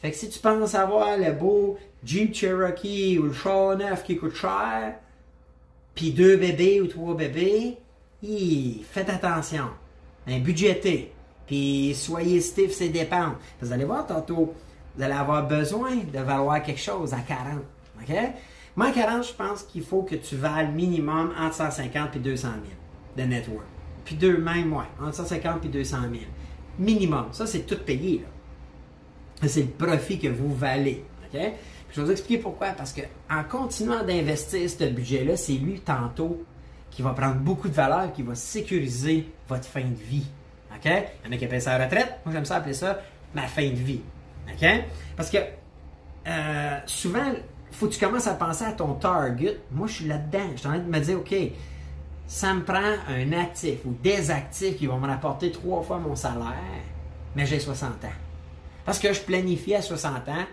Fait que si tu penses avoir le beau Jeep Cherokee ou le char neuf qui coûte cher, puis deux bébés ou trois bébés, faites attention. Budgété. Puis soyez stiff ses dépenses. Vous allez voir tantôt, vous allez avoir besoin de valoir quelque chose à 40. OK? Moi, à 40, je pense qu'il faut que tu vales minimum entre 150 et 200 000 de network. Puis deux, même, ouais, entre 150 et 200 000. Minimum. Ça, c'est tout payé, là. C'est le profit que vous valez. OK? Je vais vous expliquer pourquoi. Parce que en continuant d'investir ce budget-là, c'est lui, tantôt, qui va prendre beaucoup de valeur, qui va sécuriser votre fin de vie. OK? Il y en a qui appellent ça la retraite. Moi, j'aime ça appeler ça ma fin de vie. OK? Parce que euh, souvent, faut que tu commences à penser à ton target. Moi, je suis là-dedans. Je suis en train de me dire, OK, ça me prend un actif ou des actifs qui vont me rapporter trois fois mon salaire, mais j'ai 60 ans. Parce que je planifie à 60 ans,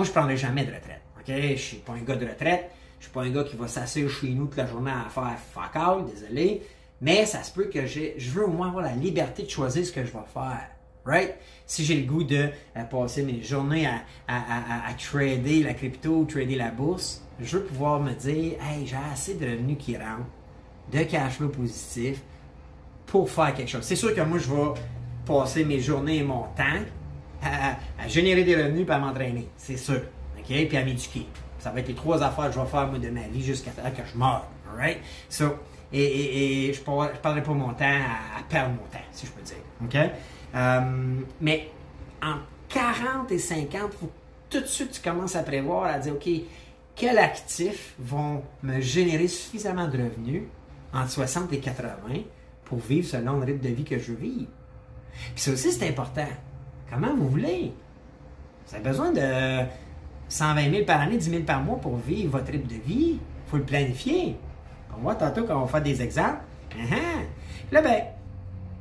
moi, je prendrai jamais de retraite. OK? Je ne suis pas un gars de retraite. Je ne suis pas un gars qui va s'asseoir chez nous toute la journée à faire fuck all, désolé. Mais ça se peut que j'ai, je veux au moins avoir la liberté de choisir ce que je vais faire. Right? Si j'ai le goût de passer mes journées à, à, trader la crypto, trader la bourse, je veux pouvoir me dire, hey, j'ai assez de revenus qui rentrent, de cash flow positif pour faire quelque chose. C'est sûr que moi, je vais passer mes journées et mon temps à, générer des revenus et à m'entraîner. C'est sûr. OK? Puis à m'éduquer. Ça va être les trois affaires que je vais faire moi, de ma vie jusqu'à ce que je meure. Right? So, et, je ne parlerai pas mon temps à, perdre mon temps, si je peux dire. OK? Euh, mais en 40 et 50, il faut tout de suite tu commences à prévoir, à dire, OK, quels actifs vont me générer suffisamment de revenus entre 60 et 80 pour vivre selon le rythme de vie que je vivre? Puis ça aussi, c'est important. Comment vous voulez? Vous avez besoin de 120 000 par année, 10 000 par mois pour vivre votre rythme de vie. Il faut le planifier. On voit tantôt quand on va faire des exemples. Uh-huh. Là, ben,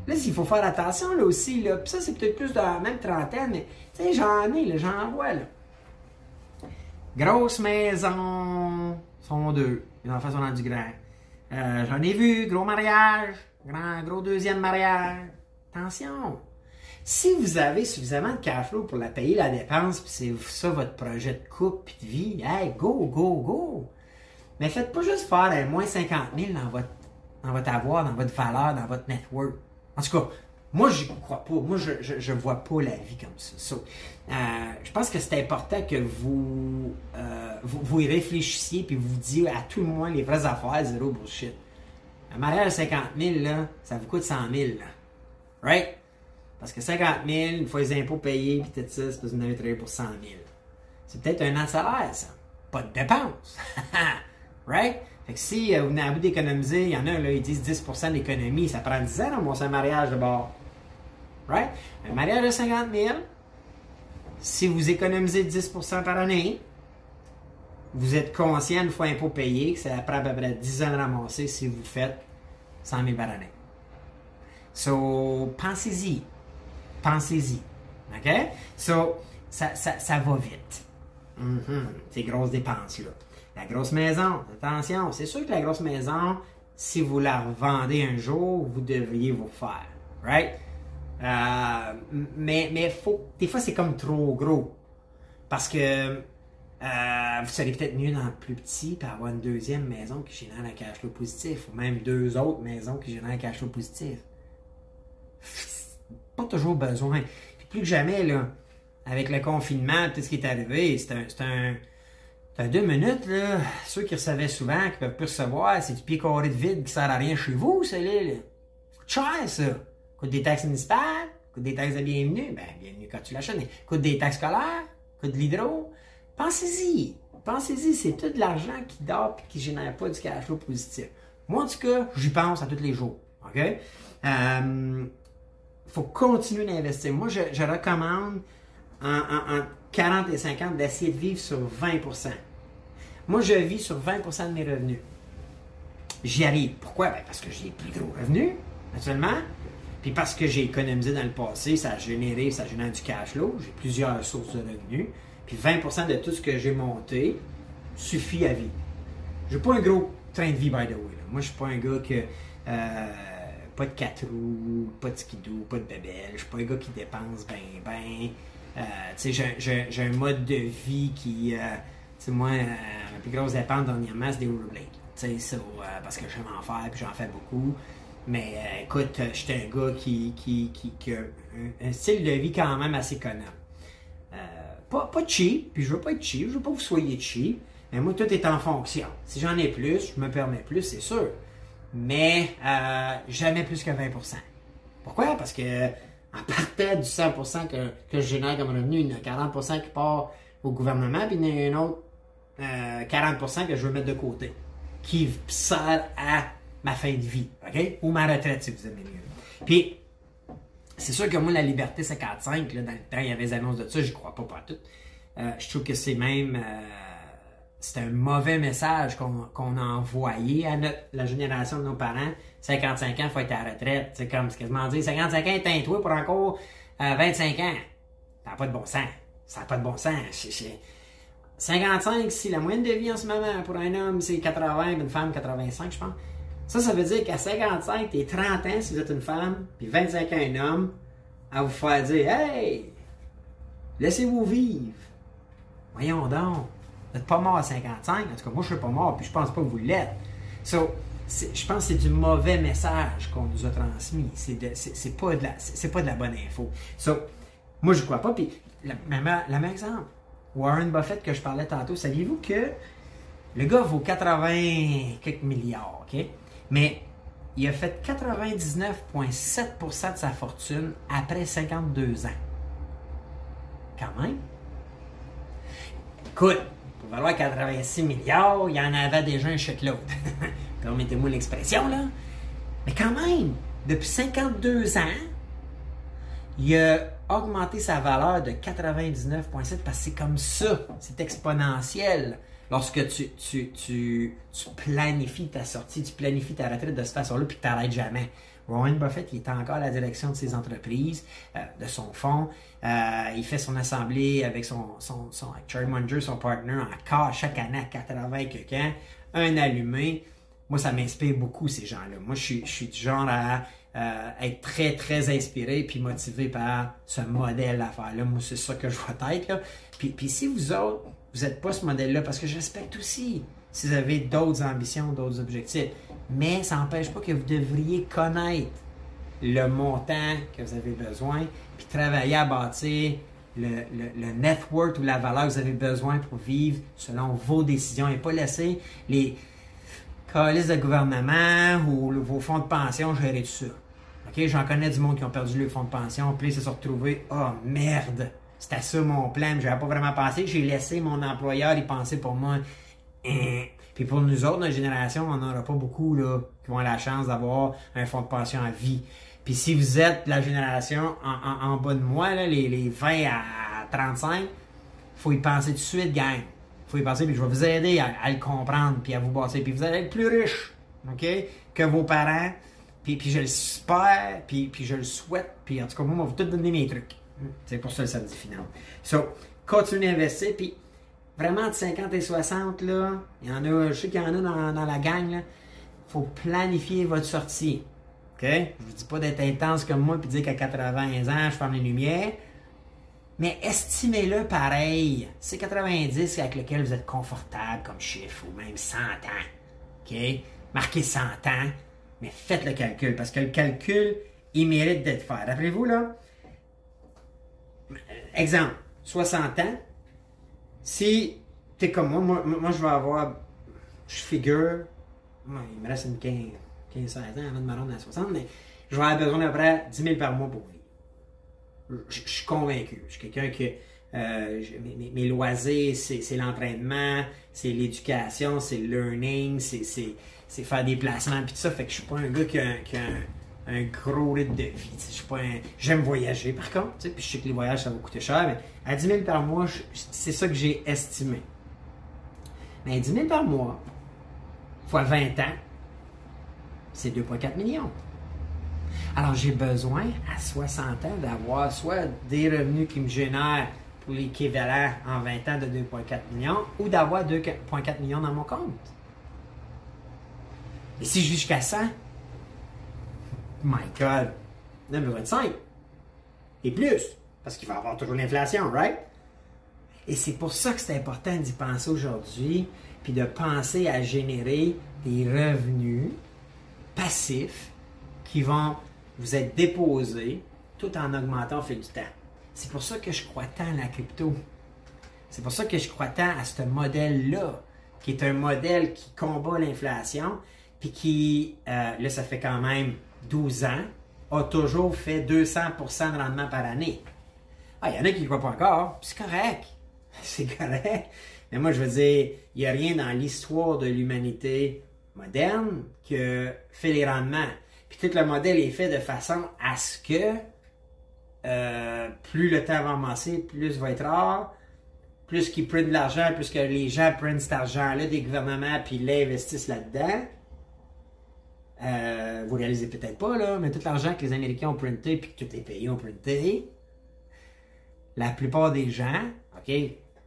là, il faut faire attention là aussi. Là. Puis ça, c'est peut-être plus de la même trentaine, mais tu sais, j'en ai, j'en vois. Là. Grosse maison, sont deux. Les enfants sont dans du grand. Euh, j'en ai vu, gros mariage, grand, gros deuxième mariage. Attention! Si vous avez suffisamment de cash flow pour la payer la dépense, puis c'est ça votre projet de couple et de vie, hey, go, go, go! Mais faites pas juste faire moins 50 000 dans votre, dans votre avoir, dans votre valeur, dans votre network. En tout cas, moi, je crois pas. Moi, je, je, vois pas la vie comme ça. Euh, je pense que c'est important que vous, euh, vous, y réfléchissiez puis vous disiez à tout le moins les vraies affaires, zéro bullshit. Un mariage de 50 000, là, ça vous coûte 100 000. Là. Right? Parce que 50 000, une fois les impôts payés puis tout ça, c'est vous avez travaillé pour 100 000. C'est peut-être un an de salaire, ça. Pas de dépenses. right? Fait que si euh, vous avez envie d'économiser, il y en a, là, ils disent 10% d'économie, ça prend 10 ans, dans mon mariage de bord. Right? Un mariage de 50 000, si vous économisez 10% par année, vous êtes conscient, une fois impôt payé, que ça prend à peu près 10 ans de ramasser si vous faites 100 000 par année. So, pensez-y. Pensez-y. OK? So, ça, ça, ça va vite. Mm-hmm. Ces grosses dépenses-là. La grosse maison, attention, c'est sûr que la grosse maison, si vous la revendez un jour, vous devriez vous faire. Right? Euh, mais mais faut, des fois, c'est comme trop gros. Parce que euh, vous serez peut-être mieux dans le plus petit pour avoir une deuxième maison qui génère un cash flow positif, ou même deux autres maisons qui génèrent un cash flow positif. Pas toujours besoin. plus que jamais, là, avec le confinement, tout ce qui est arrivé, c'est un, un, deux minutes, là. Ceux qui recevaient souvent, qui peuvent plus recevoir, c'est du pied carré de vide qui sert à rien chez vous, c'est là. Cher, ça. Coûte des taxes municipales, coûte des taxes de bienvenue, ben bienvenue quand tu l'achètes, coûte des taxes scolaires, coûte de l'hydro. Pensez-y. Pensez-y, c'est tout de l'argent qui dort et qui génère pas du cash flow positif. Moi, en tout cas, j'y pense à tous les jours. OK? Euh, faut continuer d'investir. Moi, je, recommande en, 40 et 50 d'essayer de vivre sur 20% Moi, je vis sur 20% de mes revenus. J'y arrive. Pourquoi? Ben, parce que j'ai plus gros revenus, naturellement. Puis parce que j'ai économisé dans le passé, ça a généré, ça génère du cash flow. J'ai plusieurs sources de revenus. Puis 20% de tout ce que j'ai monté suffit à vivre. J'ai pas un gros train de vie, by the way. Moi, je suis pas un gars que. Euh, pas de quatre roues, pas de skidoo, pas de bébelle. Je suis pas un gars qui dépense ben, ben. Euh, j'ai un mode de vie qui. Euh, moi, ma plus grosse dépense dernièrement, c'est des rollerblades. Tu sais, parce que j'aime en faire, puis j'en fais beaucoup. Mais euh, écoute, euh, j'étais un gars qui, qui, qui, a un, style de vie quand même assez connu. Euh, pas, pas cheap, puis je veux pas être cheap, je veux pas que vous soyez cheap, mais moi, tout est en fonction. Si j'en ai plus, je me permets plus, c'est sûr. Mais euh, jamais plus que 20% Pourquoi? Parce que en partant du 100 que, que je génère comme revenu, il y en a 40% qui part au gouvernement, puis il y en a un autre 40% euh, que je veux mettre de côté, qui sert à ma fin de vie, OK? Ou ma retraite, si vous aimez mieux. Puis, c'est sûr que moi, la liberté 55, là, dans le temps, il y avait des annonces de ça, je crois pas, pas tout. Euh, je trouve que c'est même... Euh, c'est un mauvais message qu'on a envoyé à notre, la génération de nos parents. 55 ans, il faut être à la retraite. C'est comme, c'est quasiment dire, 55 ans, éteins-toi pour encore 25 ans. Ça n'a pas de bon sens. Ça n'a pas de bon sens. 55, si la moyenne de vie en ce moment pour un homme, c'est 80, une femme, 85, je pense. Ça, ça veut dire qu'à 55, t'es 30 ans si vous êtes une femme, puis 25 ans un homme, à vous faire dire Hey, laissez-vous vivre. Voyons donc, n'êtes pas mort à 55. En tout cas, moi, je suis pas mort, puis je pense pas que vous l'êtes. So, je pense que c'est du mauvais message qu'on nous a transmis. C'est pas, de la, pas de la bonne info. So, moi, je crois pas. Puis, même exemple, Warren Buffett que je parlais tantôt, saviez-vous que le gars vaut 80 quelques milliards, OK? Mais il a fait 99,7% de sa fortune après 52 ans. Quand même. Écoute, valoir 86 milliards, il y en avait déjà un l'autre. Permettez-moi l'expression, là. Mais quand même, depuis 52 ans, il a augmenté sa valeur de 99,7 parce que c'est comme ça, c'est exponentiel lorsque tu, tu, tu, tu, planifies ta sortie, tu planifies ta retraite de cette façon-là, puis tu t'arrêtes jamais. Warren Buffett, il est encore à la direction de ses entreprises, euh, de son fonds. Euh, il fait son assemblée avec son, son, son Charlie Munger, son partner, encore chaque année à 80 quelqu'un, un allumé. Moi, ça m'inspire beaucoup, ces gens-là. Moi, je suis, je suis du genre à euh, être très, très inspiré puis motivé par ce modèle d'affaires-là. Moi, c'est ça que je vois être. Puis, puis si vous autres, vous n'êtes pas ce modèle-là, parce que je respecte aussi si vous avez d'autres ambitions, d'autres objectifs, mais ça n'empêche pas que vous devriez connaître le montant que vous avez besoin, puis travailler à bâtir le, le, network ou la valeur que vous avez besoin pour vivre selon vos décisions et pas laisser les calices de gouvernement ou vos fonds de pension gérer tout ça. OK, j'en connais du monde qui ont perdu le fonds de pension, puis ils se sont retrouvés, oh merde, c'était ça mon plan, je n'avais pas vraiment pensé. J'ai laissé mon employeur y penser pour moi. Hein. Puis pour nous autres, notre génération, on n'aura pas beaucoup là, qui vont avoir la chance d'avoir un fonds de pension à vie. Puis si vous êtes la génération en, bas de moi, les, les 20 à 35, faut y penser tout de suite, gang. faut y penser, puis je vais vous aider à, le comprendre, puis à vous bâtir. Puis vous allez être plus riche, OK, que vos parents. Puis, puis je le spère, puis, puis je le souhaite. Puis en tout cas, moi, je vais vous tout donner mes trucs. C'est pour ça le samedi final. So, continuez d'investir. Puis, vraiment, de 50 et 60, là, il y en a, je sais qu'il y en a dans, la gang, là. faut planifier votre sortie. OK? Je vous dis pas d'être intense comme moi puis dire qu'à 80 ans, je ferme les lumières. Mais estimez-le pareil. C'est 90 avec lequel vous êtes confortable comme chiffre, ou même 100 ans. OK? Marquez 100 ans, mais faites le calcul, parce que le calcul, il mérite d'être fait. Rappelez-vous, là, exemple, 60 ans, si tu es comme moi, moi, je vais avoir, je figure, il me reste une 15, 15 16 ans avant de me rendre à 60, mais je vais avoir besoin d'à peu près 10 000 par mois pour vivre. Je, suis convaincu. Je suis quelqu'un qui. Euh, mes, loisirs, c'est l'entraînement, c'est l'éducation, c'est le learning, c'est faire des placements, puis tout ça. Fait que je suis pas un gars qui a, gros rythme de vie. Pas J'aime voyager par contre, puis je sais que les voyages ça va coûter cher, mais à 10 000 par mois, c'est ça que j'ai estimé. Mais 10 000 par mois, fois 20 ans, c'est 2,4 millions. Alors j'ai besoin à 60 ans d'avoir soit des revenus qui me génèrent pour l'équivalent en 20 ans de 2,4 millions ou d'avoir 2,4 millions dans mon compte. Et si jusqu'à 100, my God, 9,25 et plus, parce qu'il va y avoir toujours l'inflation, right? Et c'est pour ça que c'est important d'y penser aujourd'hui, puis de penser à générer des revenus passifs qui vont vous être déposés tout en augmentant au fil du temps. C'est pour ça que je crois tant à la crypto. C'est pour ça que je crois tant à ce modèle-là, qui est un modèle qui combat l'inflation, puis qui, euh, là, ça fait quand même 12 ans, a toujours fait 200% de rendement par année. Ah, il y en a qui ne croient pas encore, c'est correct. C'est correct. Mais moi, je veux dire, il n'y a rien dans l'histoire de l'humanité moderne que fait les rendements. Puis tout le modèle est fait de façon à ce que euh, plus le temps va avancer, plus va être rare, plus qu'ils prennent de l'argent, plus que les gens prennent cet argent-là des gouvernements puis l'investissent là-dedans. Euh, vous réalisez peut-être pas, mais tout l'argent que les Américains ont printé puis que tous les pays ont printé, la plupart des gens, OK,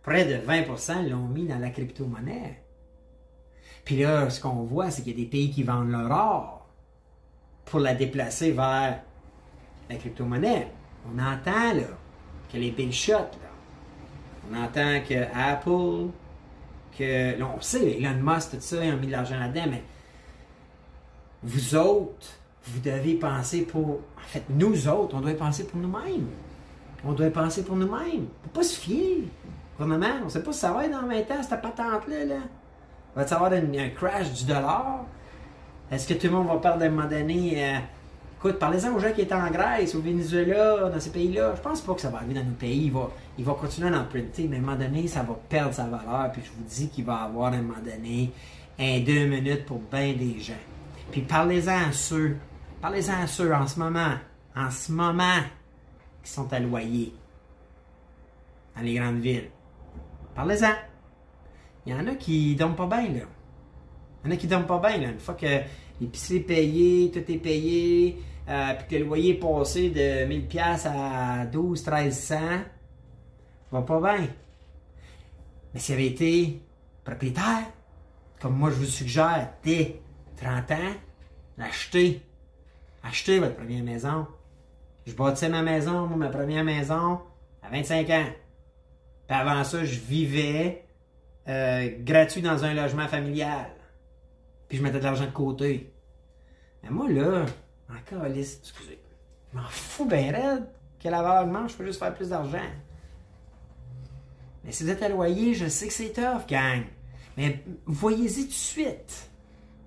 près de 20% l'ont mis dans la crypto-monnaie. Puis là, ce qu'on voit, c'est qu'il y a des pays qui vendent leur or pour la déplacer vers la crypto-monnaie. On entend, là, que les big shots. On entend que Apple, que. Là, on sait, Elon Musk, tout ça, ils ont mis de l'argent là-dedans, mais vous autres, vous devez penser pour. En fait, nous autres, on doit penser pour nous-mêmes. On doit penser pour nous-mêmes. On ne pas se fier. Gouvernement, on ne sait pas si ça va être dans 20 ans, cette patente-là. Là. Va-t-il avoir un, crash du dollar? Est-ce que tout le monde va perdre à un moment donné? Euh, écoute, parlez-en aux gens qui étaient en Grèce, au Venezuela, dans ces pays-là. Je pense pas que ça va arriver dans nos pays. Il va, il va continuer à emprunter, mais à un moment donné, ça va perdre sa valeur. Puis je vous dis qu'il va avoir à un moment donné un deux minutes pour bien des gens. Puis parlez-en à ceux, parlez-en à ceux en ce moment, en ce moment, qui sont à loyer dans les grandes villes. Parlez-en. Il y en a qui dorment pas bien, là. Il y en a qui dorment pas bien, là. Une fois que l'épicerie est payée, tout est payé, euh, puis que le loyer est passé de 1000$ à 12, 1300, va pas bien. Mais s'il avait été propriétaire, comme moi je vous suggère, dès 30 ans, achetez. Achetez votre première maison. Je bâtissais ma maison, moi, ma première maison, à 25 ans. Puis avant ça, je vivais euh, gratuit dans un logement familial. Puis je mettais de l'argent de côté. Mais moi, là, encore, excusez, je m'en fous bien raide que la valeur augmente, je peux juste faire plus d'argent. Mais si vous êtes à loyer, je sais que c'est tough, gang. Mais voyez-y tout de suite.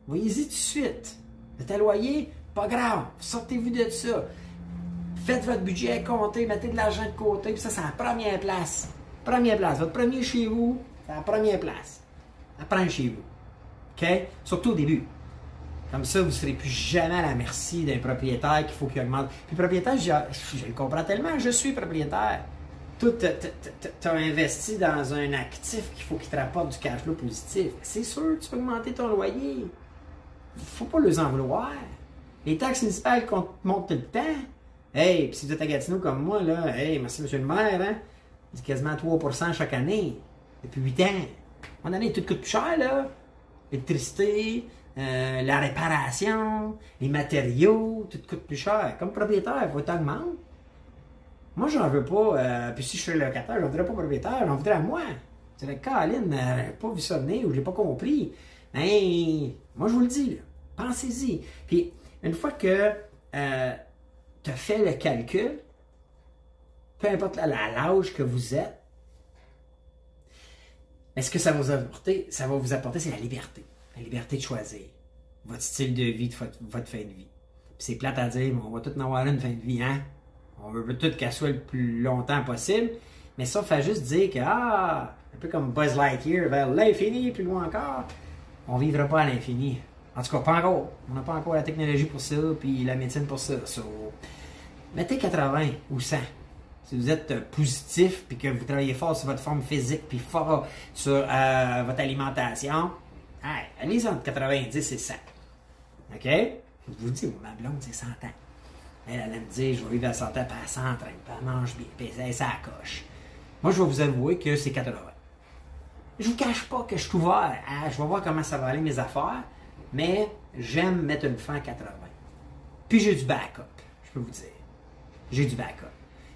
Voyez-y tout de suite. Vous êtes à loyer, pas grave. Sortez-vous de ça. Faites votre budget, comptez, mettez de l'argent de côté, puis ça, c'est la première place. Première place. Votre premier chez vous, c'est la première place. Apprendre chez vous. OK? Surtout au début. Comme ça, vous ne serez plus jamais à la merci d'un propriétaire qu'il faut qu'il augmente. Puis propriétaire, je, je, le comprends tellement, je suis propriétaire. Tu as investi dans un actif qu'il faut qu'il te rapporte du cash flow positif. C'est sûr, tu peux augmenter ton loyer. Faut pas les en vouloir. Les taxes municipales montent tout le temps. Hey, puis si vous êtes à Gatineau comme moi, là, hey, merci monsieur le maire, hein? C'est quasiment 3% chaque année, depuis 8 ans. Moment donné, tout coûte plus cher, là. L'électricité, euh, la réparation, les matériaux, tout coûte plus cher. Comme propriétaire, il faut t'augmenter. Moi, j'en veux pas. Euh, puis si je suis locataire, j'en voudrais pas propriétaire, j'en voudrais à moi. C'est la Caroline, n'a pas vu ça venir ou je l'ai pas compris. Mais moi, je vous le dis, pensez-y. Puis, une fois que euh, tu as fait le calcul, peu importe l'âge que vous êtes, mais ce que ça va vous apporter, ça va vous apporter, c'est la liberté. La liberté de choisir votre style de vie, votre, fin de vie. c'est plate à dire, mais on va tout en avoir une fin de vie, hein? On veut tout qu'elle soit le plus longtemps possible. Mais ça fait juste dire que, ah, un peu comme Buzz Lightyear, vers l'infini, plus loin encore, on vivra pas à l'infini. En tout cas, pas encore. On n'a pas encore la technologie pour ça, puis la médecine pour ça. mettez 80 ou 100. Si vous êtes positif, puis que vous travaillez fort sur votre forme physique, puis fort sur euh, votre alimentation, allez entre 90 et 100. OK? Je vous dis, ma blonde, c'est 100 ans. Elle allait me dire, je vais vivre à 100 ans, puis elle s'entraîne, puis elle mange bien, puis elle s'accroche. Moi, je vais vous avouer que c'est 80. Je vous cache pas que je suis ouvert. je vais voir comment ça va aller mes affaires, mais j'aime mettre une fin à 80. Puis j'ai du backup, je peux vous dire. J'ai du backup.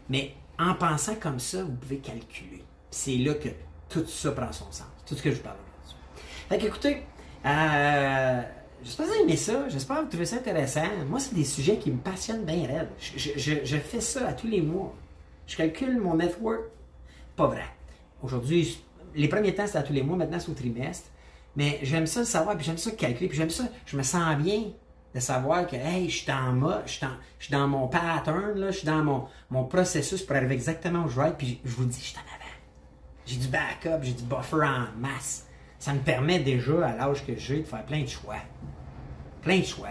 Mais en pensant comme ça, vous pouvez calculer. C'est là que tout ça prend son sens. Tout ce que je vous parle aujourd'hui. Fait écoutez, euh, j'espère que vous aimez ça. J'espère que vous trouvez ça intéressant. Moi, c'est des sujets qui me passionnent bien raide. Je, je- je fais ça à tous les mois. Je calcule mon network. Pas vrai. Aujourd'hui, les premiers temps, c'était à tous les mois. Maintenant, c'est au trimestre. Mais j'aime ça le savoir, puis j'aime ça calculer, puis j'aime ça. Je me sens bien de savoir que, hey, je suis en mode, je suis dans, mon pattern, là, je suis dans mon, mon processus pour arriver exactement où je veux être, puis je vous dis, je suis en avant. J'ai du backup, j'ai du buffer en masse. Ça me permet déjà, à l'âge que j'ai, de faire plein de choix. Plein de choix.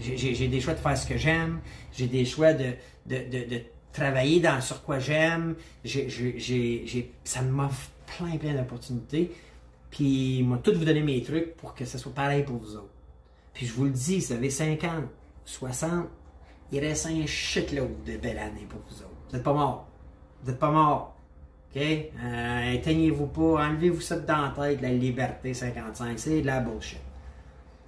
J'ai- des choix de faire ce que j'aime. J'ai des choix de, de, de, travailler dans sur quoi j'aime. J'ai- j'ai- j'ai- j'ai- Ça m'offre plein, plein d'opportunités. Puis, moi, tout vous donner mes trucs pour que ce soit pareil pour vous autres. Puis, je vous le dis, vous avez 50, 60, il reste un shitload de belles années pour vous autres. Vous n'êtes pas morts. Vous n'êtes pas morts. OK? Euh, éteignez-vous pas. Enlevez-vous ça dans la tête, la liberté 55. C'est de la bullshit.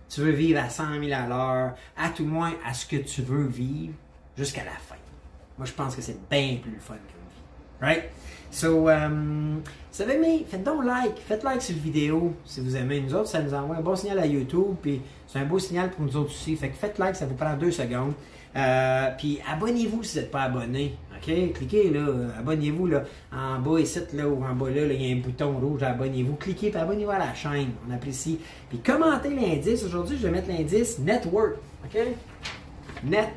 Tu veux vivre à 100 000 à l'heure, à tout le moins à ce que tu veux vivre jusqu'à la fin. Moi, je pense que c'est bien plus fun que vie. Right? So, um, vous avez aimé, faites donc like. Faites like sur la vidéo si vous aimez. Nous autres, ça nous envoie un bon signal à YouTube, puis c'est un beau signal pour nous autres aussi. Fait que faites like, ça vous prend deux secondes. Euh, puis abonnez-vous si vous n'êtes pas abonné. OK? Cliquez là, abonnez-vous là, en bas ici, là, ou en bas là, il y a un bouton rouge, abonnez-vous. Cliquez, puis abonnez-vous à la chaîne. On apprécie. Puis commentez l'indice. Aujourd'hui, je vais mettre l'indice Network. OK? Net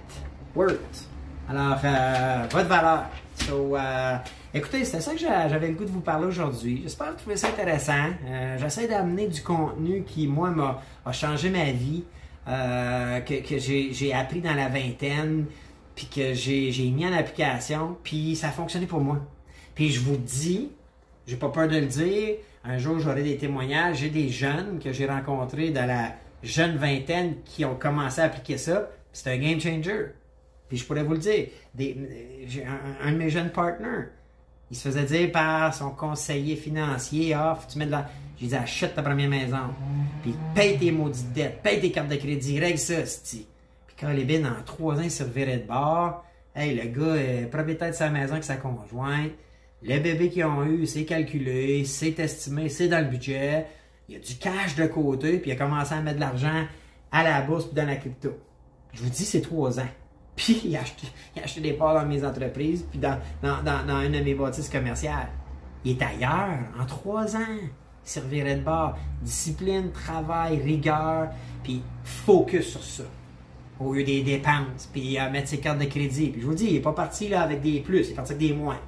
worth. Alors, euh, votre valeur. So, euh, écoutez, c'était ça que j'a- j'avais le goût de vous parler aujourd'hui. J'espère que vous trouvez ça intéressant. Euh, J'essaie d'amener du contenu qui, moi, m'a a changé ma vie, euh, que, que j'ai appris dans la vingtaine, puis que j'ai mis en application, puis ça a fonctionné pour moi. Puis je vous dis, j'ai pas peur de le dire, un jour j'aurai des témoignages, j'ai des jeunes que j'ai rencontrés dans la jeune vingtaine qui ont commencé à appliquer ça, c'est un game changer. Puis je pourrais vous le dire, des- un, de mes jeunes partners, il se faisait dire par son conseiller financier, ah, faut tu mets de la... J'ai dit, achète ta première maison, puis paye tes maudites dettes, paye tes cartes de crédit, règle ça. Puis quand les bines, en trois ans, il se revirait de bord, hey, le gars est propriétaire de sa maison avec sa conjointe, le bébé qu'ils ont eu, c'est calculé, c'est estimé, c'est dans le budget, il y a du cash de côté, puis il a commencé à mettre de l'argent à la bourse puis dans la crypto. Je vous dis, c'est trois ans. Puis il a acheté, des parts dans mes entreprises, puis dans, une de mes bâtisses commerciales. Il est ailleurs, en trois ans. Il servirait de bord. Discipline, travail, rigueur, puis focus sur ça. Au lieu des dépenses, puis à mettre ses cartes de crédit. Puis je vous dis, il n'est pas parti là avec des plus, il est parti avec des moins.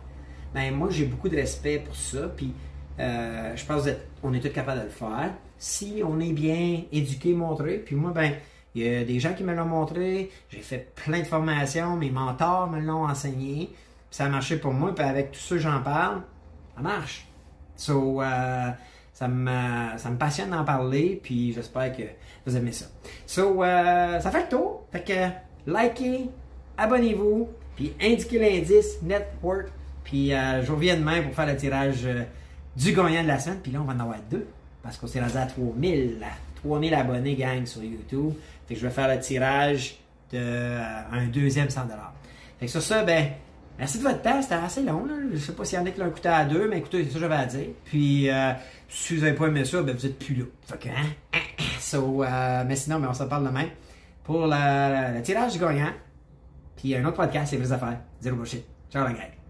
Ben moi, j'ai beaucoup de respect pour ça, puis euh, je pense qu'on est tous capables de le faire. Si on est bien éduqué, montré, puis moi, ben, il y a des gens qui me l'ont montré, j'ai fait plein de formations, mes mentors me l'ont enseigné, ça a marché pour moi, puis avec tous ceux que j'en parle, ça marche. So, euh, ça, me, ça me passionne d'en parler, puis j'espère que vous aimez ça. So, euh, ça fait le tour. Fait que, likez, abonnez-vous, puis indiquez l'indice Network, puis euh, je reviens demain pour faire le tirage du gagnant de la semaine, puis là, on va en avoir deux, parce qu'on s'est rendu à 3000, là. 3000 abonnés, gang, sur YouTube. Fait que je vais faire le tirage d'un un deuxième 100$. Fait que sur ça, ben, merci de votre temps. C'était assez long, là. Je sais pas s'il y en a qui l'ont écouté à deux, mais écoutez, c'est ça que j'avais à dire. Puis, euh, si vous n'avez pas aimé ça, ben, vous êtes plus là. Fait que, hein? So, euh, mais sinon, ben, on se parle demain pour le, le tirage du gagnant. Puis, un autre podcast, c'est vraies affaires. Zéro bullshit. Ciao, la gang.